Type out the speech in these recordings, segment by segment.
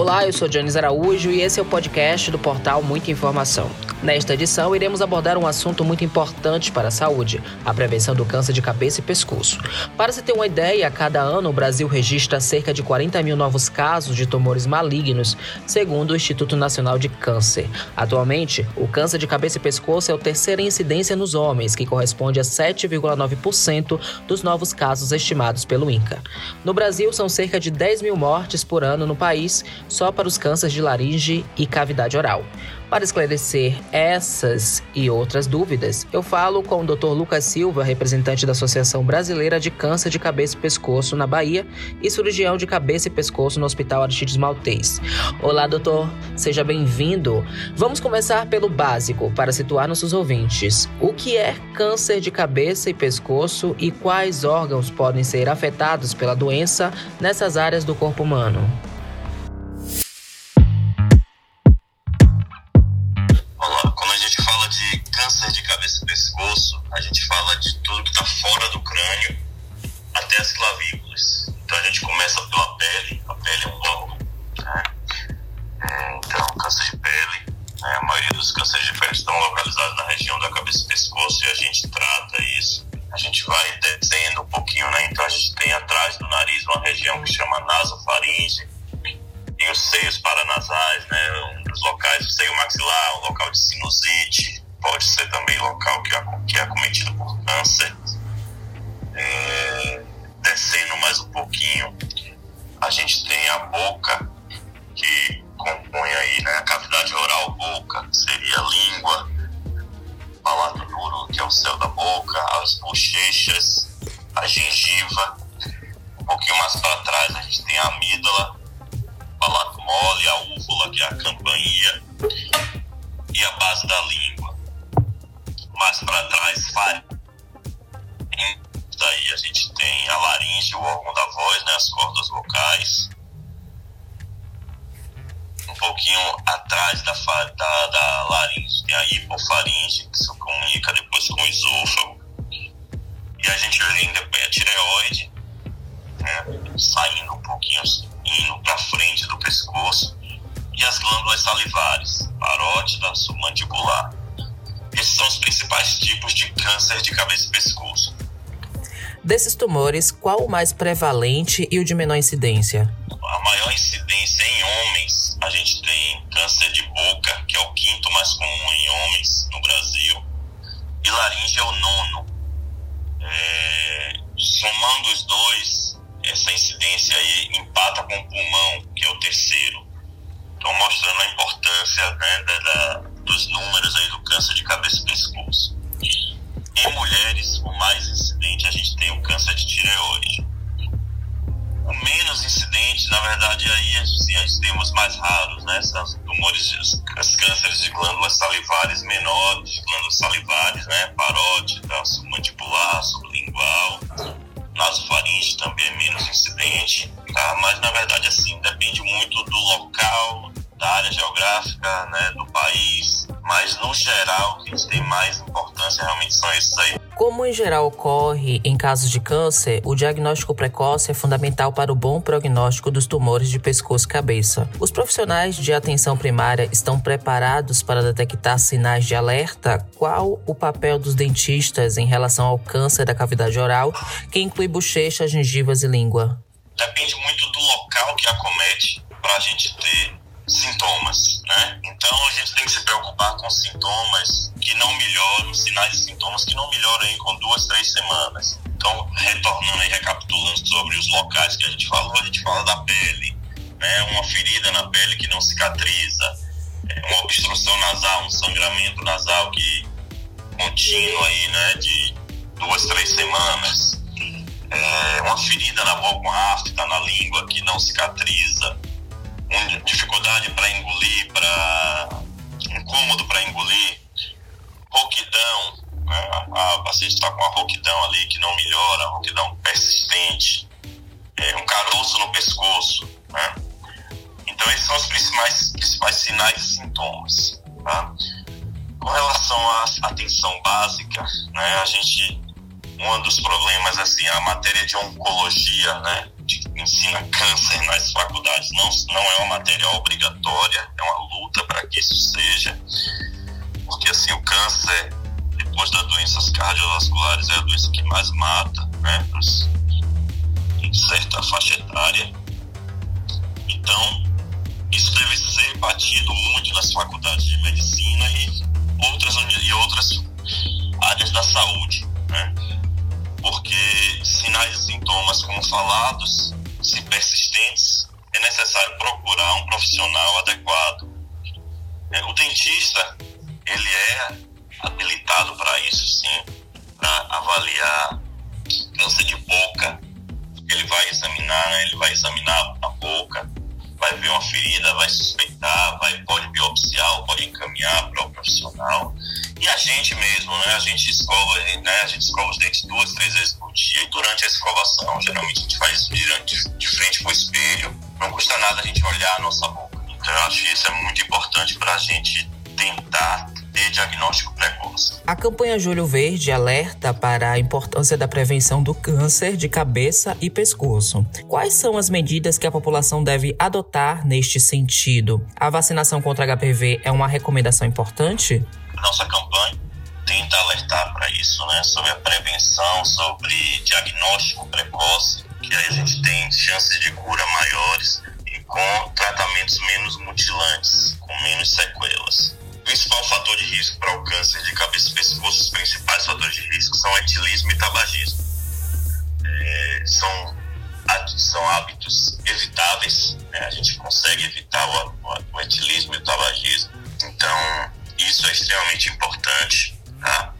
Olá, eu sou Janis Araújo e esse é o podcast do portal Muita Informação. Nesta edição, iremos abordar um assunto muito importante para a saúde: a prevenção do câncer de cabeça e pescoço. Para se ter uma ideia, a cada ano o Brasil registra cerca de 40 mil novos casos de tumores malignos, segundo o Instituto Nacional de Câncer. Atualmente, o câncer de cabeça e pescoço é o terceira incidência nos homens, que corresponde a 7,9% dos novos casos estimados pelo INCA. No Brasil, são cerca de 10 mil mortes por ano no país só para os cânceres de laringe e cavidade oral. Para esclarecer essas e outras dúvidas, eu falo com o Dr. Lucas Silva, representante da Associação Brasileira de Câncer de Cabeça e Pescoço na Bahia e cirurgião de cabeça e pescoço no Hospital Aristides Maltês. Olá, doutor, seja bem-vindo. Vamos começar pelo básico para situar nossos ouvintes. O que é câncer de cabeça e pescoço e quais órgãos podem ser afetados pela doença nessas áreas do corpo humano? Região a gente ainda tem a tireoide, né, saindo um pouquinho, indo para frente do pescoço, e as glândulas salivares, parótida, submandibular. Esses são os principais tipos de câncer de cabeça e pescoço. Desses tumores, qual o mais prevalente e o de menor incidência? A maior incidência em homens, a gente tem câncer de boca, que é o quinto mais comum em homens no Brasil, e laringe é o nono. É, somando os dois, essa incidência aí empata com o pulmão, que é o terceiro. Então, mostrando a importância né, da, dos números aí do câncer de cabeça e pescoço. Em mulheres, o mais incidente, a gente tem o câncer de tireoide. O menos incidente, na verdade, aí assim, a gente tem os mais raros, né? São os tumores, os cânceres de glândulas salivares menores, glândulas salivares, né? Parótida, no geral que tem mais importância realmente são esses aí. Como em geral ocorre em casos de câncer, o diagnóstico precoce é fundamental para o bom prognóstico dos tumores de pescoço e cabeça. Os profissionais de atenção primária estão preparados para detectar sinais de alerta? Qual o papel dos dentistas em relação ao câncer da cavidade oral, que inclui bochecha, gengivas e língua? Depende muito do local que acomete para a gente ter sintomas, né? Então a gente tem que se preocupar com sintomas que não melhoram, sinais e sintomas que não melhoram aí com duas, três semanas. Então, retornando e recapitulando sobre os locais que a gente falou, a gente fala da pele, né? Uma ferida na pele que não cicatriza, é, uma obstrução nasal, um sangramento nasal que contínuo aí, né? De duas, três semanas. É, uma ferida na boca, uma afta na língua que não cicatriza, com dificuldade para engolir, para incômodo para engolir, rouquidão, né? a paciente está com uma rouquidão ali que não melhora, rouquidão persistente, é, um caroço no pescoço, né? Então esses são os principais, principais sinais e sintomas, tá? Com relação à atenção básica, né, a gente, um dos problemas, assim, a matéria de oncologia, né, ensina câncer nas faculdades, não, não é uma matéria obrigatória, é uma luta para que isso seja, porque assim o câncer, depois das doenças cardiovasculares, é a doença que mais mata, né, em certa faixa etária. Então, isso deve ser batido muito nas faculdades de medicina e outras, e outras áreas da saúde, né? Porque sinais e sintomas, como falados, persistentes, é necessário procurar um profissional adequado. É, o dentista, ele é habilitado para isso, sim, para avaliar câncer de boca. Ele vai examinar, né? ele vai examinar a boca, vai ver uma ferida, vai suspeitar, vai, pode biopsiar, pode encaminhar para o profissional. E a gente mesmo, né? A gente escova, né? A gente escova os dentes duas, três vezes por dia. E durante a escovação, geralmente a gente faz de, de frente para o. Não custa nada a gente olhar a nossa boca. Então eu acho que isso é muito importante para a gente tentar ter diagnóstico precoce. A campanha Julho Verde alerta para a importância da prevenção do câncer de cabeça e pescoço. Quais são as medidas que a população deve adotar neste sentido? A vacinação contra HPV é uma recomendação importante? Nossa campanha tenta alertar para isso, né? Sobre a prevenção, sobre diagnóstico precoce, que aí a gente tem chances de cura maiores e com tratamentos menos mutilantes, com menos sequelas principal fator de risco para o câncer de cabeça e pescoço, os principais fatores de risco são etilismo e tabagismo. É, são, são hábitos evitáveis, né? a gente consegue evitar o, o, etilismo e o tabagismo, então isso é extremamente importante, tá?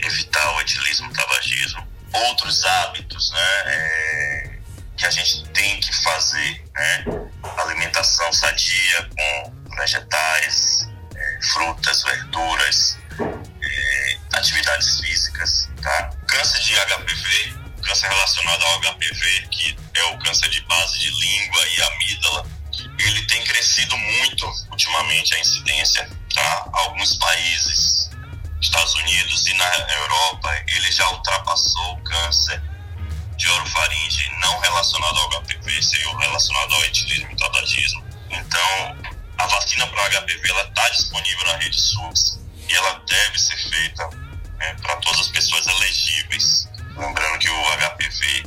evitar o etilismo e o tabagismo. Outros hábitos né? É, que a gente tem que fazer, né? alimentação sadia com vegetais, frutas, verduras, é, atividades físicas, tá? Câncer de HPV, câncer relacionado ao HPV, que é o câncer de base de língua e amígdala, ele tem crescido muito ultimamente a incidência, tá? Alguns países, Estados Unidos e na Europa, ele já ultrapassou o câncer de orofaringe não relacionado ao HPV, seria relacionado ao etilismo e tabagismo. Então, a vacina para HPV está disponível na rede SUS e ela deve ser feita né, para todas as pessoas elegíveis. Lembrando que o HPV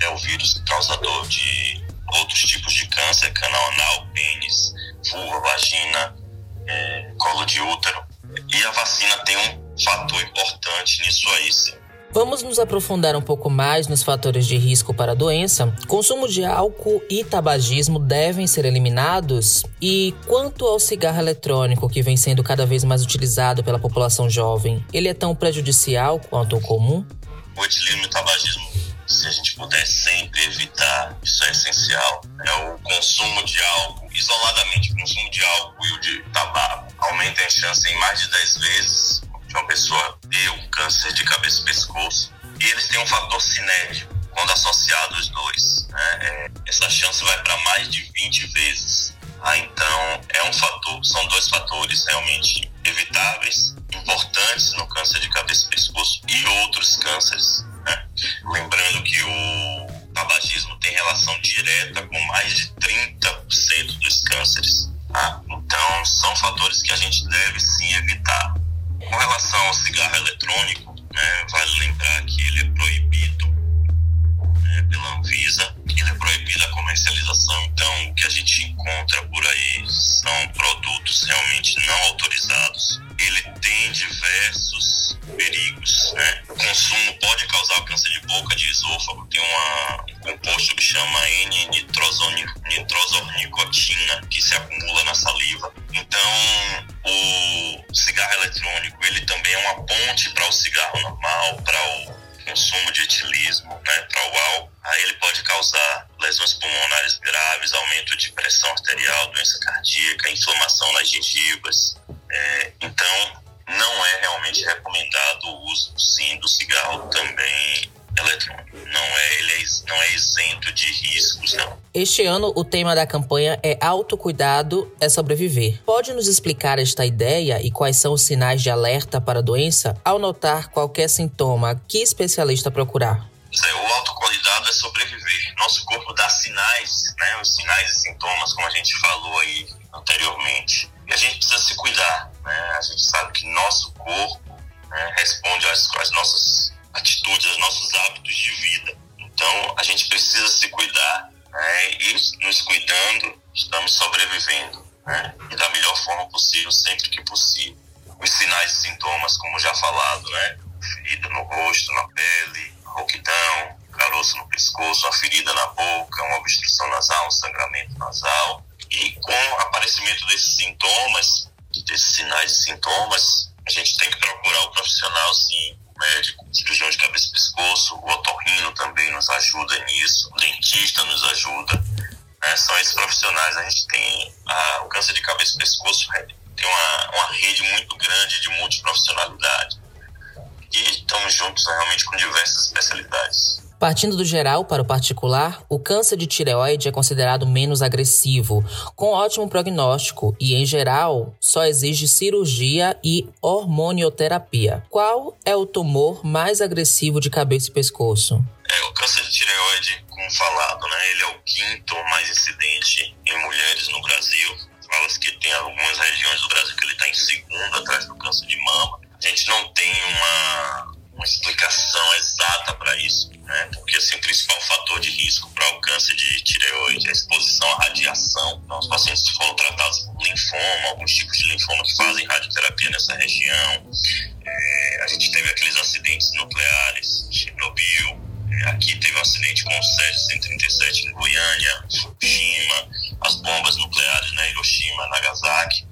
é o vírus causador de outros tipos de câncer, canal anal, pênis, vulva, vagina, é, colo de útero. E a vacina tem um fator importante nisso aí, sim. Vamos nos aprofundar um pouco mais nos fatores de risco para a doença. Consumo de álcool e tabagismo devem ser eliminados? E quanto ao cigarro eletrônico, que vem sendo cada vez mais utilizado pela população jovem, ele é tão prejudicial quanto o comum? O etilismo e o tabagismo, se a gente puder sempre evitar, isso é essencial. É o consumo de álcool, isoladamente, o consumo de álcool e o de tabaco aumenta a chance em mais de 10 vezes de uma pessoa um câncer de cabeça e pescoço. E eles têm um fator cinético quando associados os dois. Né? É, essa chance vai para mais de 20 vezes. Ah, então, é um fator, são dois fatores realmente evitáveis, importantes no câncer de cabeça e pescoço e outros cânceres. Né? Lembrando que o tabagismo tem relação direta com mais de 30% dos cânceres. Tá? Então, são fatores que a gente deve sim evitar. Com relação ao cigarro eletrônico, né, vale lembrar que ele é proibido né, pela Anvisa, ele é proibido a comercialização, então o que a gente encontra por aí Este ano, o tema da campanha é Autocuidado é Sobreviver. Pode nos explicar esta ideia e quais são os sinais de alerta para a doença? Ao notar qualquer sintoma, que especialista procurar? O autocuidado é sobreviver. Nosso corpo dá sinais, né? Os sinais e sintomas, como a gente falou aí anteriormente. E a gente precisa se cuidar, né? A gente sabe que nosso corpo né, responde às, às nossas atitudes, aos nossos hábitos de vida. Então, a gente precisa se cuidar, né? E nos cuidando, estamos sobrevivendo, né? E da melhor forma possível, sempre que possível. Os sinais e sintomas, como já falado, né? Ferida no rosto, na pele, rouquidão, caroço no pescoço, uma ferida na boca, uma obstrução nasal, um sangramento nasal. E com o aparecimento desses sintomas, desses sinais e sintomas, a gente tem que procurar o profissional, sim, médico, cirurgião de cabeça e pescoço, o otorrino também nos ajuda nisso, o dentista nos ajuda. Né? São esses profissionais. A gente tem a, o câncer de cabeça e pescoço tem uma, uma rede muito grande de multiprofissionalidade. E estamos juntos realmente com diversas especialidades. Partindo do geral para o particular, o câncer de tireoide é considerado menos agressivo, com ótimo prognóstico e, em geral, só exige cirurgia e hormonioterapia. Qual é o tumor mais agressivo de cabeça e pescoço? É, o câncer de tireoide, como falado, né, ele é o quinto mais incidente em mulheres no Brasil. Fala-se que tem algumas regiões do Brasil que ele está em segundo, atrás do câncer de mama. A gente não tem principal fator de risco para o câncer de tireoide a exposição à radiação. Então, os pacientes foram tratados por linfoma, alguns tipos de linfoma que fazem radioterapia nessa região. É, a gente teve aqueles acidentes nucleares, Chernobyl, é, aqui teve um acidente com o SES 137 em Goiânia, Fukushima, as bombas nucleares, né, Hiroshima, Nagasaki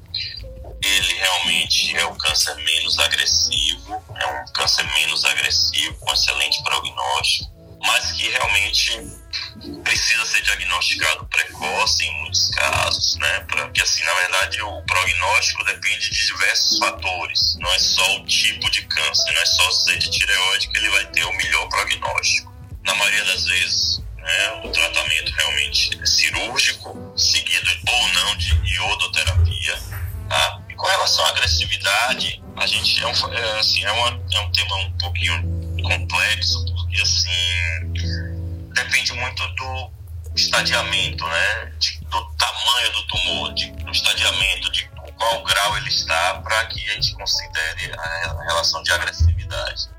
ele realmente é o câncer menos agressivo, é um câncer menos agressivo, com excelente prognóstico, mas que realmente precisa ser diagnosticado precoce em muitos casos, né? Porque assim, na verdade, o prognóstico depende de diversos fatores. Não é só o tipo de câncer, não é só ser de tireoide que ele vai ter o melhor prognóstico. Na maioria das vezes, né, o tratamento realmente é cirúrgico, seguido ou não de iodoterapia, tá? com relação à agressividade, a gente é um, é, assim, é, uma, é um tema um pouquinho complexo, porque assim depende muito do estadiamento, né? De, do tamanho do tumor, de, do estadiamento, de qual grau ele está, para que a gente considere a relação de agressividade.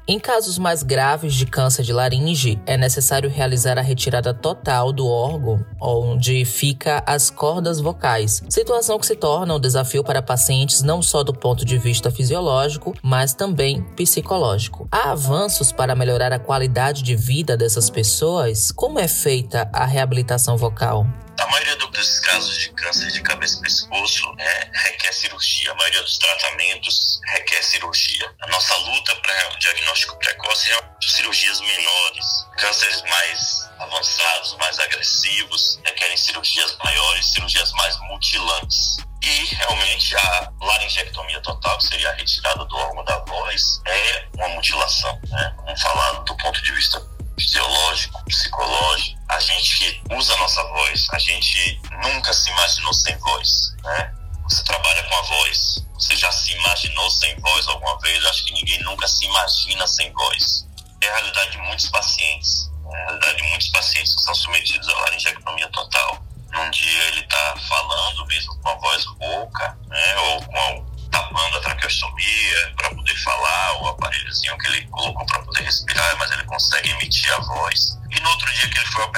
Em casos mais graves de câncer de laringe, é necessário realizar a retirada total do órgão onde fica as cordas vocais, situação que se torna um desafio para pacientes não só do ponto de vista fisiológico, mas também psicológico. Há avanços para melhorar a qualidade de vida dessas pessoas? Como é feita a reabilitação vocal? A maioria dos casos de câncer de cabeça e pescoço é, requer cirurgia. A maioria dos tratamentos requer cirurgia. A nossa luta para o diagnóstico precoce é cirurgias menores. Cânceres mais avançados, mais agressivos, requerem cirurgias maiores, cirurgias mais mutilantes. E realmente a laringectomia total, que seria a retirada do órgão da voz, é uma mutilação. Né? Vamos falar do ponto de vista fisiológico, psicológico, a gente usa a nossa voz, a gente nunca se imaginou sem voz, né? Você trabalha com a voz, você já se imaginou sem voz alguma vez? Acho que ninguém nunca se imagina sem voz. É a realidade de muitos pacientes, é a realidade de muitos pacientes que são submetidos à laringectomia total. Num dia ele está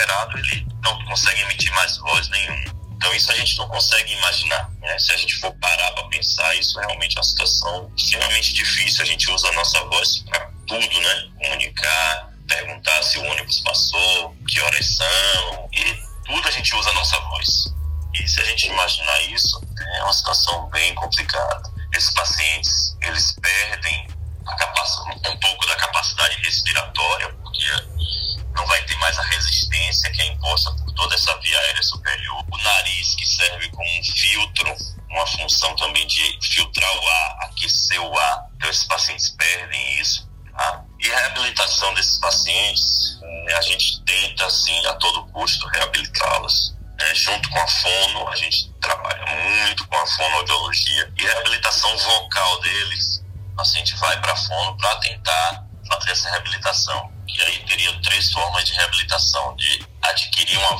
operado, ele não consegue emitir mais voz nenhuma. Então isso a gente não consegue imaginar. Né? Se a gente for parar para pensar, isso é realmente uma situação extremamente difícil. A gente usa a nossa voz para tudo, né?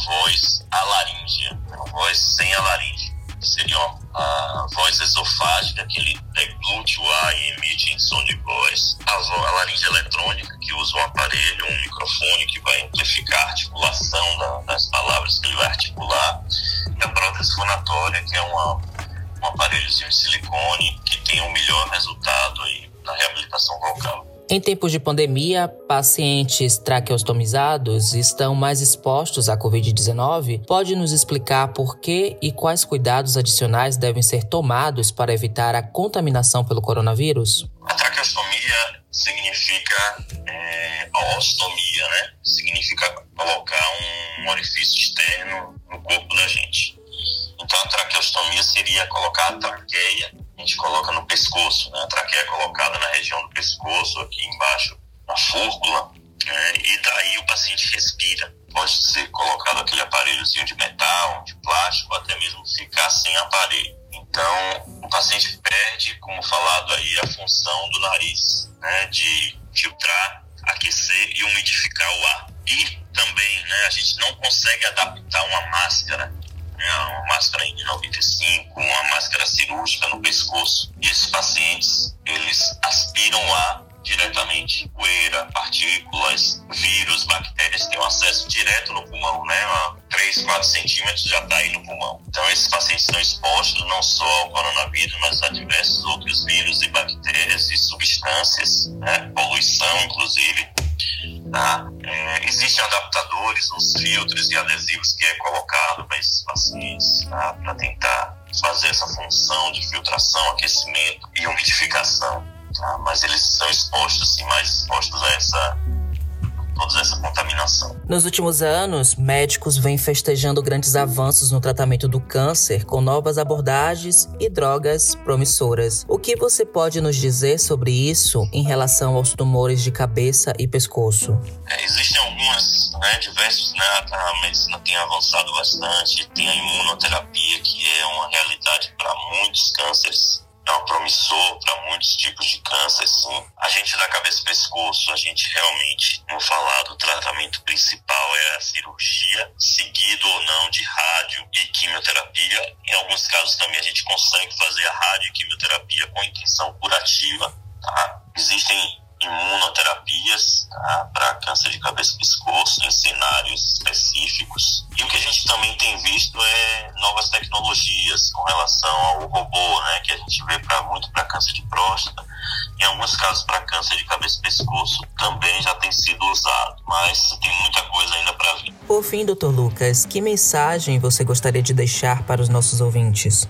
Voz alaríngea, uma voz sem a laringe, que seria a voz esofágica, que ele deglute o ar e emite em som de voz, a, a laringe eletrônica, que usa um aparelho, um microfone que vai amplificar a articulação da, das palavras que ele vai articular, e a prótese fonatória, que é uma, um aparelhozinho de silicone que tem um melhor resultado aí na reabilitação vocal. Em tempos de pandemia, pacientes traqueostomizados estão mais expostos à Covid-19. Pode nos explicar por que e quais cuidados adicionais devem ser tomados para evitar a contaminação pelo coronavírus? A traqueostomia significa é, a ostomia, né? Significa colocar um orifício externo no corpo da gente. Então a traqueostomia seria colocar a traqueia gente coloca no pescoço, né? A traqueia é colocada na região do pescoço, aqui embaixo, na fúrcula, né? e daí o paciente respira. Pode ser colocado aquele aparelhozinho de metal, de plástico, até mesmo ficar sem aparelho. Então, o paciente perde, como falado aí, a função do nariz, né? De filtrar, aquecer e umidificar o ar. E também, né? A gente não consegue adaptar uma máscara uma máscara N95, uma máscara cirúrgica no pescoço. E esses pacientes, eles aspiram ar diretamente. Poeira, partículas, vírus, bactérias têm um acesso direto no pulmão, né? 3, 4 centímetros já está aí no pulmão. Então, esses pacientes estão expostos não só ao coronavírus, mas a diversos outros vírus e bactérias e substâncias, né? Poluição, inclusive. Tá? É, existem adaptadores nos filtros e adesivos que é colocado para esses pacientes tá? para tentar fazer essa função de filtração, aquecimento e umidificação. Tá? Mas eles são expostos, assim, mais expostos a essa toda essa contaminação. Nos últimos anos, médicos vêm festejando grandes avanços no tratamento do câncer com novas abordagens e drogas promissoras. O que você pode nos dizer sobre isso em relação aos tumores de cabeça e pescoço? É, existem algumas, né, diversos, né, a medicina tem avançado bastante, tem a imunoterapia que é uma realidade para muitos cânceres é promissor para muitos tipos de câncer, sim. A gente da cabeça e pescoço, a gente realmente, como falado, o tratamento principal é a cirurgia, seguido ou não de rádio e quimioterapia. Em alguns casos também a gente consegue fazer a rádio e quimioterapia com intenção curativa. Tá? Existem imunoterapias tá? para câncer de cabeça e pescoço em cenários específicos. E o que a gente também tem visto é novas tecnologias com relação ao robô, né, que a gente vê pra, muito para câncer de próstata. Em alguns casos, para câncer de cabeça e pescoço, também já tem sido usado, mas tem muita coisa ainda para vir. Por fim, doutor Lucas, que mensagem você gostaria de deixar para os nossos ouvintes?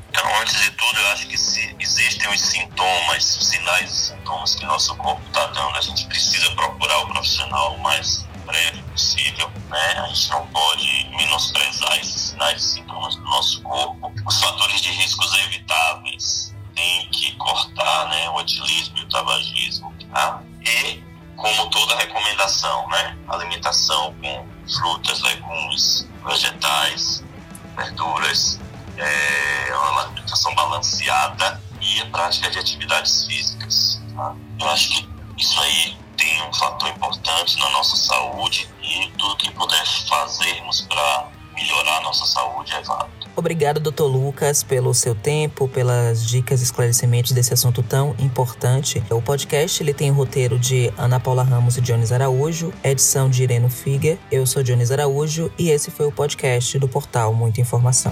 Existem os sintomas, os sinais e sintomas que nosso corpo está dando, a gente precisa procurar o profissional mais breve possível, né? A gente não pode menosprezar esses sinais e sintomas do nosso corpo. Os fatores de riscos evitáveis tem que cortar, né? O etilismo e o tabagismo, tá? E como toda recomendação, né? Alimentação com frutas, legumes, vegetais, verduras, é uma alimentação balanceada prática de atividades físicas. Tá? Eu acho que isso aí tem um fator importante na nossa saúde e tudo que puder fazermos para melhorar a nossa saúde é válido. Obrigado, Dr. Lucas, pelo seu tempo, pelas dicas e esclarecimentos desse assunto tão importante. O podcast ele tem o roteiro de Ana Paula Ramos e Jones Araújo, edição de Ireno Figer. Eu sou Jones Araújo e esse foi o podcast do portal Muita Informação.